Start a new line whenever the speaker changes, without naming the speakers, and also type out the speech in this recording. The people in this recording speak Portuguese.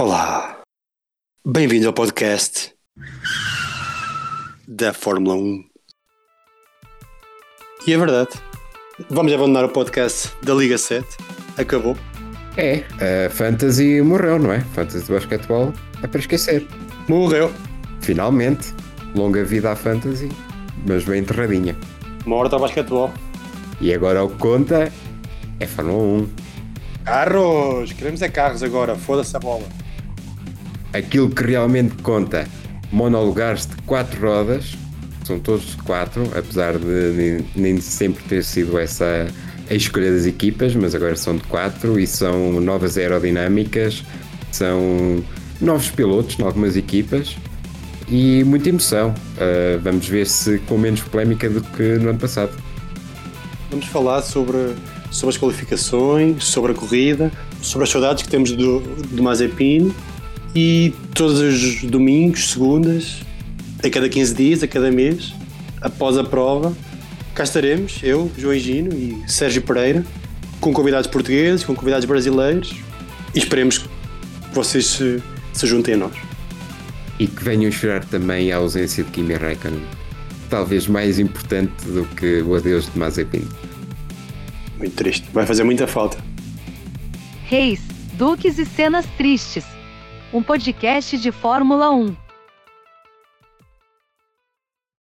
Olá, bem-vindo ao podcast da Fórmula 1. E é verdade, vamos abandonar o podcast da Liga 7, acabou.
É, a Fantasy morreu, não é? Fantasy de basquetebol é para esquecer.
Morreu,
Finalmente, longa vida à Fantasy, mas bem enterradinha.
morta ao basquetebol.
E agora o que conta é Fórmula 1.
Carros, queremos é carros agora, foda-se a bola.
Aquilo que realmente conta, monolugares de 4 rodas, são todos 4, apesar de nem, sempre ter sido essa a escolha das equipas, mas agora são de 4 e são novas aerodinâmicas, são novos pilotos em algumas equipas e muita emoção. Uh, vamos ver se com menos polémica do que no ano passado.
Vamos falar sobre, sobre as qualificações, sobre a corrida, sobre as saudades que temos do, do Mazepin e todos os domingos, segundas, a cada 15 dias, a cada mês, após a prova, cá estaremos, eu, João Gino e Sérgio Pereira, com convidados portugueses, com convidados brasileiros e esperemos que vocês se, se juntem a nós.
E que venham esperar também a ausência de Kimi Räikkönen. Talvez mais importante do que o adeus de Mazepin.
Muito triste, vai fazer muita falta.
Reis, Duques e Cenas Tristes. Um podcast de Fórmula 1.